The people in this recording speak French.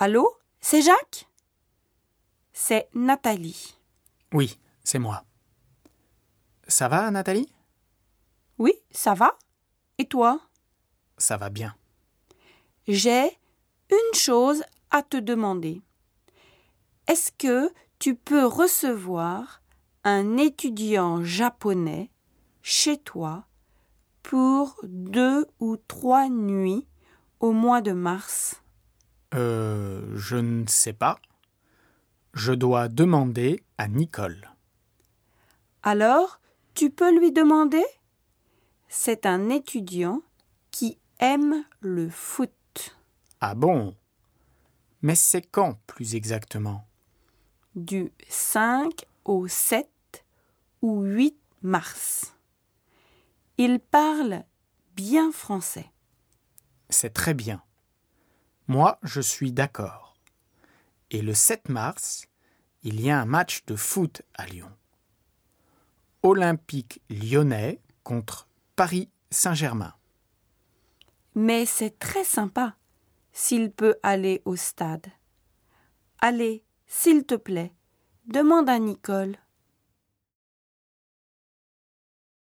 Allô? C'est Jacques? C'est Nathalie. Oui, c'est moi. Ça va, Nathalie? Oui, ça va Et toi? Ça va bien. J'ai une chose à te demander. Est-ce que tu peux recevoir un étudiant japonais chez toi pour deux ou trois nuits au mois de mars? Euh, je ne sais pas. Je dois demander à Nicole. Alors, tu peux lui demander? C'est un étudiant qui aime le foot. Ah bon? Mais c'est quand plus exactement? Du 5 au 7 ou 8 mars. Il parle bien français. C'est très bien. Moi, je suis d'accord. Et le 7 mars, il y a un match de foot à Lyon. Olympique lyonnais contre Paris Saint-Germain. Mais c'est très sympa s'il peut aller au stade. Allez, s'il te plaît, demande à Nicole.